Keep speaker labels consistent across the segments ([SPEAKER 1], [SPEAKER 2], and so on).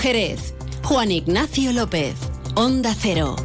[SPEAKER 1] Jerez. Juan Ignacio López. Onda Cero.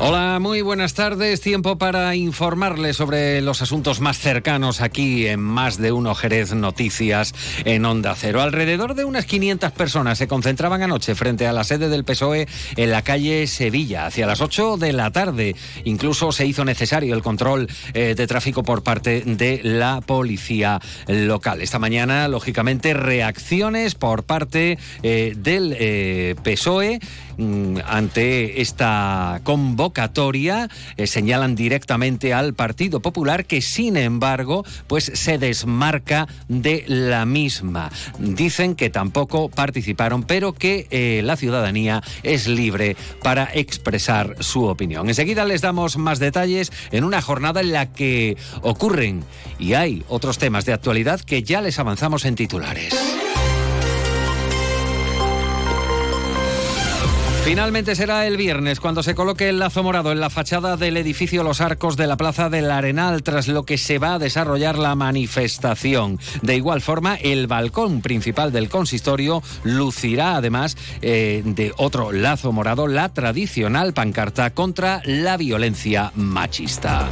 [SPEAKER 2] Hola, muy buenas tardes. Tiempo para informarles sobre los asuntos más cercanos aquí en Más de Uno Jerez Noticias en Onda Cero. Alrededor de unas 500 personas se concentraban anoche frente a la sede del PSOE en la calle Sevilla hacia las 8 de la tarde. Incluso se hizo necesario el control eh, de tráfico por parte de la policía local. Esta mañana, lógicamente, reacciones por parte eh, del eh, PSOE mm, ante esta convocatoria convocatoria eh, señalan directamente al Partido Popular que sin embargo pues se desmarca de la misma. Dicen que tampoco participaron pero que eh, la ciudadanía es libre para expresar su opinión. Enseguida les damos más detalles en una jornada en la que ocurren y hay otros temas de actualidad que ya les avanzamos en titulares. Finalmente será el viernes cuando se coloque el lazo morado en la fachada del edificio Los Arcos de la Plaza del Arenal, tras lo que se va a desarrollar la manifestación. De igual forma, el balcón principal del consistorio lucirá además eh, de otro lazo morado la tradicional pancarta contra la violencia machista.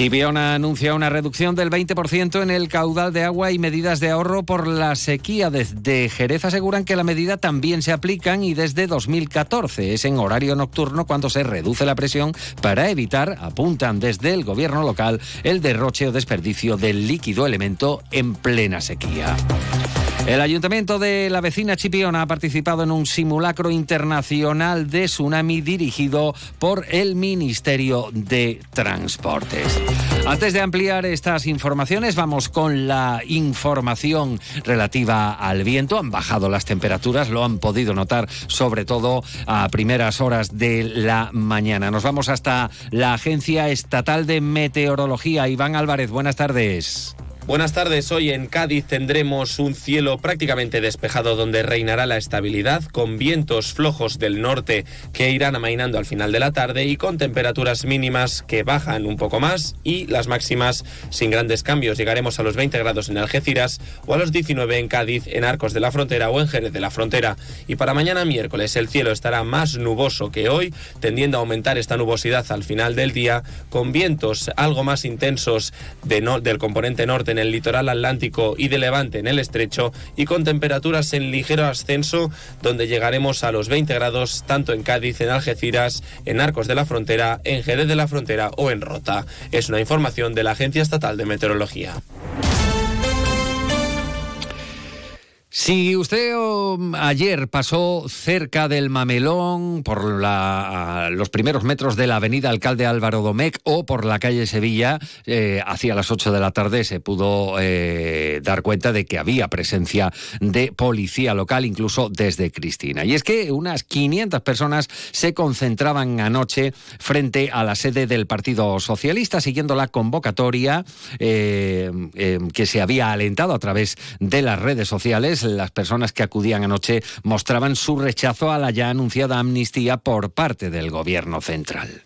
[SPEAKER 2] Chipiona anuncia una reducción del 20% en el caudal de agua y medidas de ahorro por la sequía. Desde Jerez aseguran que la medida también se aplican y desde 2014 es en horario nocturno cuando se reduce la presión para evitar, apuntan desde el gobierno local, el derroche o desperdicio del líquido elemento en plena sequía. El ayuntamiento de la vecina Chipiona ha participado en un simulacro internacional de tsunami dirigido por el Ministerio de Transportes. Antes de ampliar estas informaciones, vamos con la información relativa al viento. Han bajado las temperaturas, lo han podido notar sobre todo a primeras horas de la mañana. Nos vamos hasta la Agencia Estatal de Meteorología. Iván Álvarez, buenas tardes.
[SPEAKER 3] Buenas tardes. Hoy en Cádiz tendremos un cielo prácticamente despejado donde reinará la estabilidad, con vientos flojos del norte que irán amainando al final de la tarde y con temperaturas mínimas que bajan un poco más y las máximas sin grandes cambios. Llegaremos a los 20 grados en Algeciras o a los 19 en Cádiz, en Arcos de la Frontera o en Jerez de la Frontera. Y para mañana miércoles el cielo estará más nuboso que hoy, tendiendo a aumentar esta nubosidad al final del día, con vientos algo más intensos del componente norte en el litoral atlántico y de levante en el estrecho y con temperaturas en ligero ascenso donde llegaremos a los 20 grados tanto en Cádiz, en Algeciras, en Arcos de la Frontera, en Jerez de la Frontera o en Rota. Es una información de la Agencia Estatal de Meteorología.
[SPEAKER 2] Si usted um, ayer pasó cerca del Mamelón, por los primeros metros de la avenida Alcalde Álvaro Domecq o por la calle Sevilla, eh, hacia las 8 de la tarde se pudo eh, dar cuenta de que había presencia de policía local, incluso desde Cristina. Y es que unas 500 personas se concentraban anoche frente a la sede del Partido Socialista, siguiendo la convocatoria eh, que se había alentado a través de las redes sociales las personas que acudían anoche mostraban su rechazo a la ya anunciada amnistía por parte del gobierno central.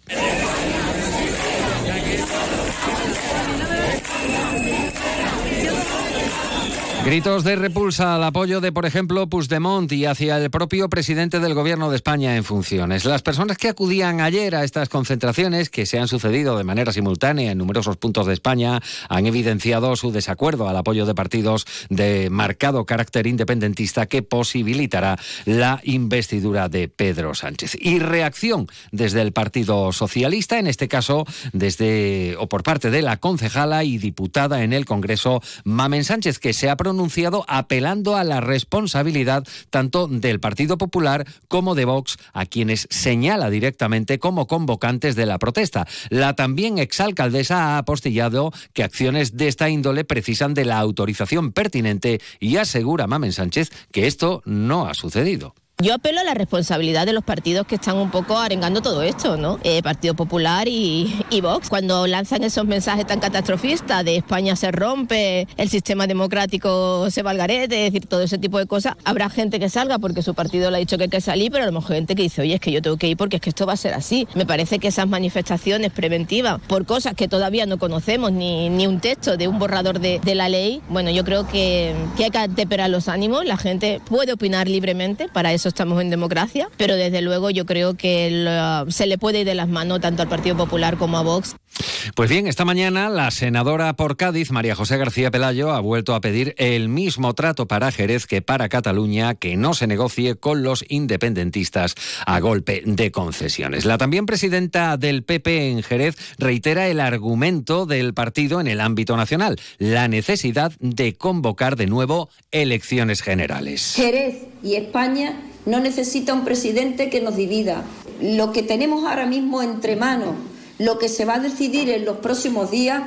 [SPEAKER 2] Gritos de repulsa al apoyo de, por ejemplo, Puigdemont y hacia el propio presidente del Gobierno de España en funciones. Las personas que acudían ayer a estas concentraciones, que se han sucedido de manera simultánea en numerosos puntos de España, han evidenciado su desacuerdo al apoyo de partidos de marcado carácter independentista que posibilitará la investidura de Pedro Sánchez. Y reacción desde el Partido Socialista, en este caso desde o por parte de la concejala y diputada en el Congreso, Mamen Sánchez, que se ha pronunciado anunciado apelando a la responsabilidad tanto del Partido Popular como de Vox, a quienes señala directamente como convocantes de la protesta. La también exalcaldesa ha apostillado que acciones de esta índole precisan de la autorización pertinente y asegura Mamen Sánchez que esto no ha sucedido.
[SPEAKER 4] Yo apelo a la responsabilidad de los partidos que están un poco arengando todo esto, ¿no? Eh, Partido Popular y, Vox. Cuando lanzan esos mensajes tan catastrofistas de España se rompe, el sistema democrático se va al garete, es decir, todo ese tipo de cosas, habrá gente que salga porque su partido le ha dicho que hay que salir, pero a lo mejor gente que dice, oye, es que yo tengo que ir porque es que esto va a ser así. Me parece que esas manifestaciones preventivas por cosas que todavía no conocemos, ni, ni un texto de un borrador de, de la ley, bueno, yo creo que, que hay que atemperar los ánimos, la gente puede opinar libremente, para eso estamos en democracia, pero desde luego yo creo que se le puede ir de las manos tanto al Partido Popular como a Vox.
[SPEAKER 2] Pues bien, esta mañana la senadora por Cádiz, María José García Pelayo, ha vuelto a pedir el mismo trato para Jerez que para Cataluña, que no se negocie con los independentistas a golpe de concesiones. La también presidenta del PP en Jerez reitera el argumento del partido en el ámbito nacional, la necesidad de convocar de nuevo elecciones generales.
[SPEAKER 5] Jerez y España no necesita un presidente que nos divida. Lo que tenemos ahora mismo entre manos lo que se va a decidir en los próximos días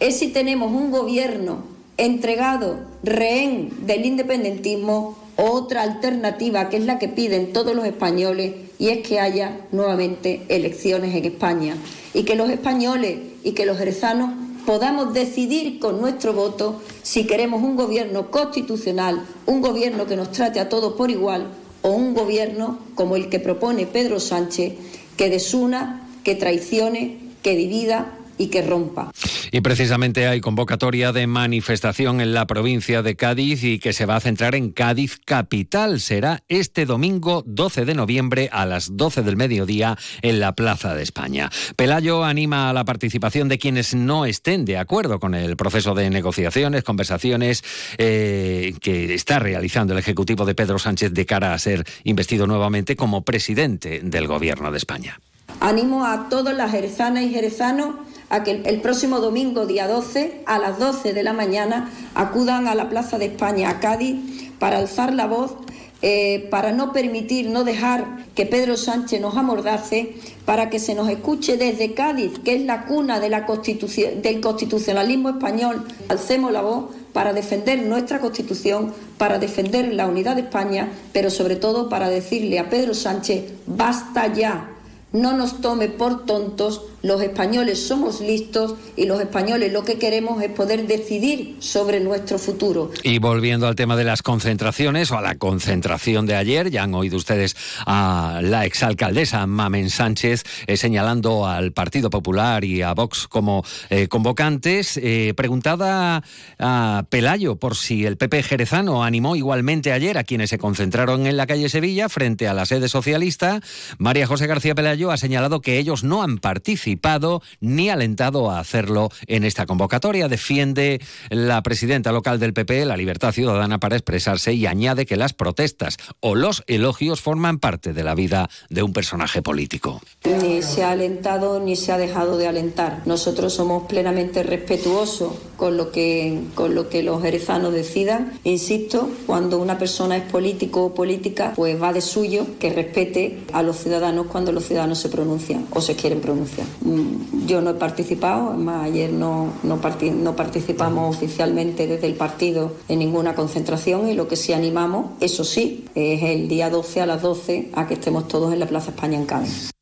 [SPEAKER 5] es si tenemos un gobierno entregado, rehén del independentismo, o otra alternativa que es la que piden todos los españoles y es que haya nuevamente elecciones en España y que los españoles y que los jerezanos podamos decidir con nuestro voto si queremos un gobierno constitucional, un gobierno que nos trate a todos por igual o un gobierno como el que propone Pedro Sánchez que desuna que traicione, que divida y que rompa.
[SPEAKER 2] Y precisamente hay convocatoria de manifestación en la provincia de Cádiz y que se va a centrar en Cádiz capital. Será este domingo 12 de noviembre a las 12 del mediodía en la Plaza de España. Pelayo anima a la participación de quienes no estén de acuerdo con el proceso de negociaciones, conversaciones eh, que está realizando el Ejecutivo de Pedro Sánchez de cara a ser investido nuevamente como presidente del Gobierno de España.
[SPEAKER 5] Animo a todas las jerezanas y jerezanos a que el próximo domingo, día 12, a las 12 de la mañana, acudan a la Plaza de España, a Cádiz, para alzar la voz, eh, para no permitir, no dejar que Pedro Sánchez nos amordace, para que se nos escuche desde Cádiz, que es la cuna de la constitución, del constitucionalismo español. Alcemos la voz para defender nuestra Constitución, para defender la unidad de España, pero sobre todo para decirle a Pedro Sánchez, basta ya, no nos tome por tontos los españoles somos listos y los españoles lo que queremos es poder decidir sobre nuestro futuro.
[SPEAKER 2] Y volviendo al tema de las concentraciones o a la concentración de ayer, ya han oído ustedes a la exalcaldesa Mamen Sánchez eh, señalando al Partido Popular y a Vox como eh, convocantes. Eh, preguntada a Pelayo por si el PP jerezano animó igualmente ayer a quienes se concentraron en la calle Sevilla frente a la sede socialista, María José García Pelayo ha señalado que ellos no han participado ni alentado a hacerlo en esta convocatoria. Defiende la presidenta local del PP la libertad ciudadana para expresarse y añade que las protestas o los elogios forman parte de la vida de un personaje político.
[SPEAKER 5] Ni se ha alentado ni se ha dejado de alentar. Nosotros somos plenamente respetuosos con lo que, con lo que los jerezanos decidan. Insisto, cuando una persona es político o política, pues va de suyo que respete a los ciudadanos cuando los ciudadanos se pronuncian o se quieren pronunciar. Mm, yo no he participado, además ayer no, no, no participamos oficialmente desde el partido en ninguna concentración y lo que sí animamos, eso sí, es el día 12 a las 12 a que estemos todos en la Plaza España en Cádiz.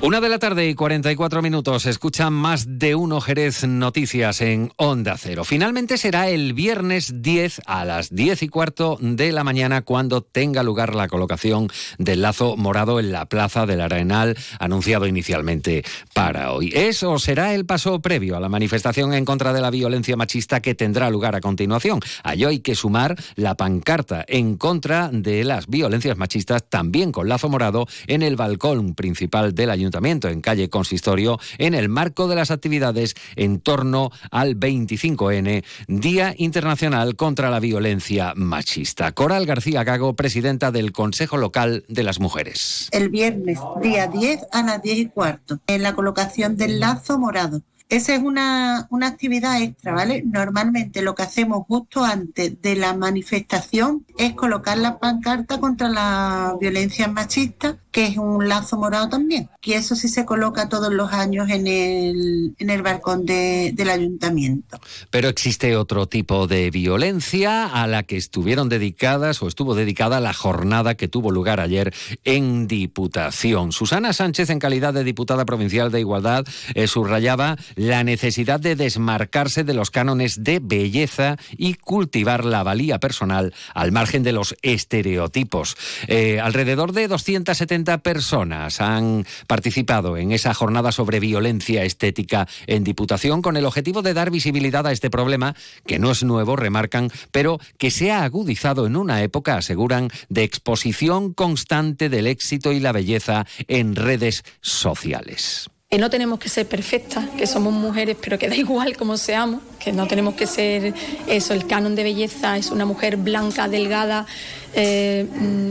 [SPEAKER 2] Una de la tarde y 44 minutos. Escuchan más de uno Jerez Noticias en Onda Cero. Finalmente será el viernes 10 a las 10 y cuarto de la mañana cuando tenga lugar la colocación del lazo morado en la Plaza del Arenal, anunciado inicialmente para hoy. Eso será el paso previo a la manifestación en contra de la violencia machista que tendrá lugar a continuación. A hay que sumar la pancarta en contra de las violencias machistas, también con lazo morado, en el balcón principal del Ayuntamiento en calle Consistorio en el marco de las actividades en torno al 25N, Día Internacional contra la Violencia Machista. Coral García Gago, presidenta del Consejo Local de las Mujeres.
[SPEAKER 6] El viernes, día 10 a las 10 y cuarto, en la colocación del lazo morado Esa es una, una actividad extra, ¿vale? Normalmente lo que hacemos justo antes de la manifestación es colocar la pancarta contra la violencia machista, que es un lazo morado también. Y eso sí se coloca todos los años en el, en el balcón del ayuntamiento.
[SPEAKER 2] Pero existe otro tipo de violencia a la que estuvieron dedicadas o estuvo dedicada la jornada que tuvo lugar ayer en Diputación. Susana Sánchez, en calidad de diputada provincial de Igualdad, eh, subrayaba la necesidad de desmarcarse de los cánones de belleza y cultivar la valía personal al margen de los estereotipos. Eh, alrededor de 270 personas han participado en esa jornada sobre violencia estética en Diputación con el objetivo de dar visibilidad a este problema, que no es nuevo, remarcan, pero que se ha agudizado en una época, aseguran, de exposición constante del éxito y la belleza en redes sociales
[SPEAKER 7] que no tenemos que ser perfectas, que somos mujeres, pero que da igual como seamos, que no tenemos que ser eso, el canon de belleza es una mujer blanca, delgada, eh,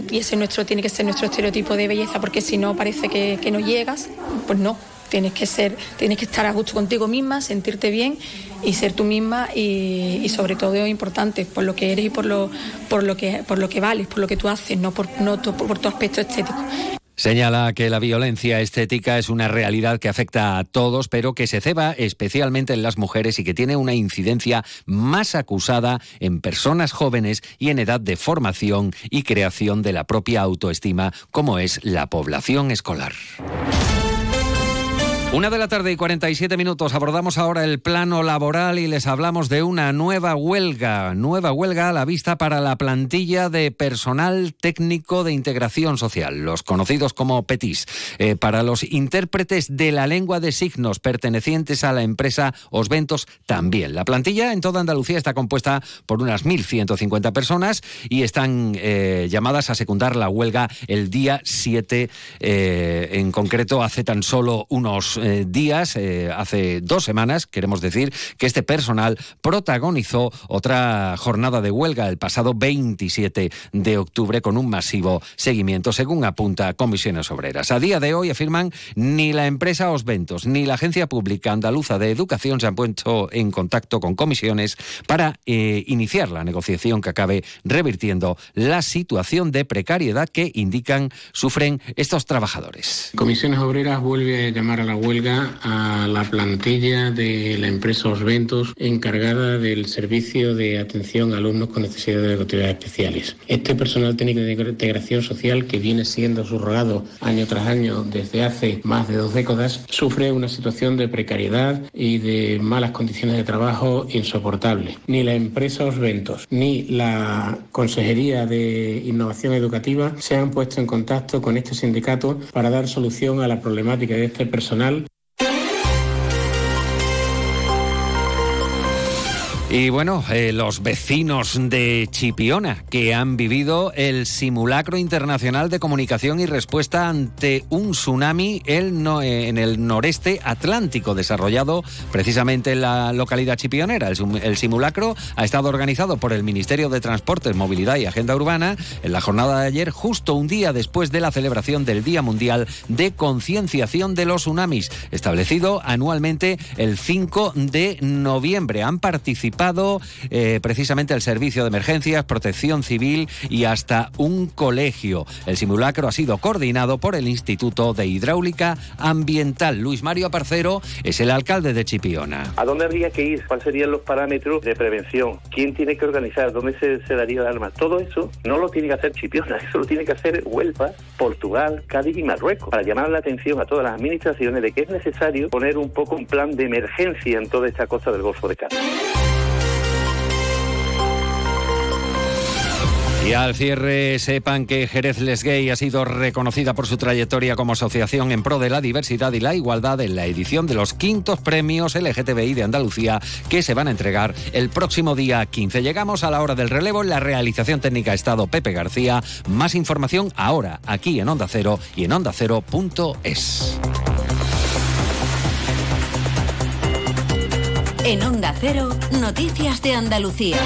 [SPEAKER 7] y ese nuestro tiene que ser nuestro estereotipo de belleza, porque si no parece que, no llegas, pues no. Tienes que ser, tienes que estar a gusto contigo misma, sentirte bien y ser tú misma y, sobre todo importante por lo que eres y por lo, por lo que por lo que vales, por lo que tú haces, no por, no por tu aspecto estético.
[SPEAKER 2] Señala que la violencia estética es una realidad que afecta a todos, pero que se ceba especialmente en las mujeres y que tiene una incidencia más acusada en personas jóvenes y en edad de formación y creación de la propia autoestima, como es la población escolar. Una de la tarde y 47 minutos. Abordamos ahora el plano laboral y les hablamos de una nueva huelga. Nueva huelga a la vista para la plantilla de personal técnico de integración social, los conocidos como PETIS. Eh, para los intérpretes de la lengua de signos pertenecientes a la empresa Osventos también. La plantilla en toda Andalucía está compuesta por unas 1.150 personas y están eh, llamadas a secundar la huelga el día 7, eh, en concreto hace tan solo unos eh, días, eh, hace dos semanas, queremos decir, que este personal protagonizó otra jornada de huelga el pasado 27 de octubre con un masivo seguimiento, según apunta Comisiones Obreras. A día de hoy afirman ni la empresa Osventos ni la Agencia Pública Andaluza de Educación se han puesto en contacto con comisiones para eh, iniciar la negociación que acabe revirtiendo la situación de precariedad que indican sufren estos trabajadores.
[SPEAKER 8] Comisiones Obreras vuelve a llamar a la huelga huelga a la plantilla de la empresa Osventos encargada del servicio de atención a alumnos con necesidades educativas especiales. Este personal técnico de integración social que viene siendo subrogado año tras año desde hace más de dos décadas sufre una situación de precariedad y de malas condiciones de trabajo insoportables. Ni la empresa Osventos ni la Consejería de Innovación Educativa se han puesto en contacto con este sindicato para dar solución a la problemática de este personal
[SPEAKER 2] Y bueno, eh, los vecinos de Chipiona que han vivido el simulacro internacional de comunicación y respuesta ante un tsunami eh, en el noreste atlántico, desarrollado precisamente en la localidad chipionera. El, simulacro ha estado organizado por el Ministerio de Transportes, Movilidad y Agenda Urbana en la jornada de ayer, justo un día después de la celebración del Día Mundial de Concienciación de los Tsunamis, establecido anualmente el 5 de noviembre. Han participado eh, precisamente el Servicio de Emergencias, Protección Civil y hasta un colegio. El simulacro ha sido coordinado por el Instituto de Hidráulica Ambiental. Luis Mario Aparcero es el alcalde de Chipiona.
[SPEAKER 9] ¿A dónde habría que ir? ¿Cuáles serían los parámetros de prevención? ¿Quién tiene que organizar? ¿Dónde se, daría el arma? Todo eso no lo tiene que hacer Chipiona, eso lo tiene que hacer Huelva, Portugal, Cádiz y Marruecos, para llamar la atención a todas las administraciones de que es necesario poner un poco un plan de emergencia en toda esta costa del Golfo de Cádiz.
[SPEAKER 2] Y al cierre, sepan que Jerez Les Gay ha sido reconocida por su trayectoria como asociación en pro de la diversidad y la igualdad en la edición de los quintos premios LGTBI de Andalucía que se van a entregar el próximo día 15. Llegamos a la hora del relevo. En la realización técnica estado Pepe García. Más información ahora aquí en Onda Cero y en ondacero.es.
[SPEAKER 1] En Onda Cero, Noticias de Andalucía.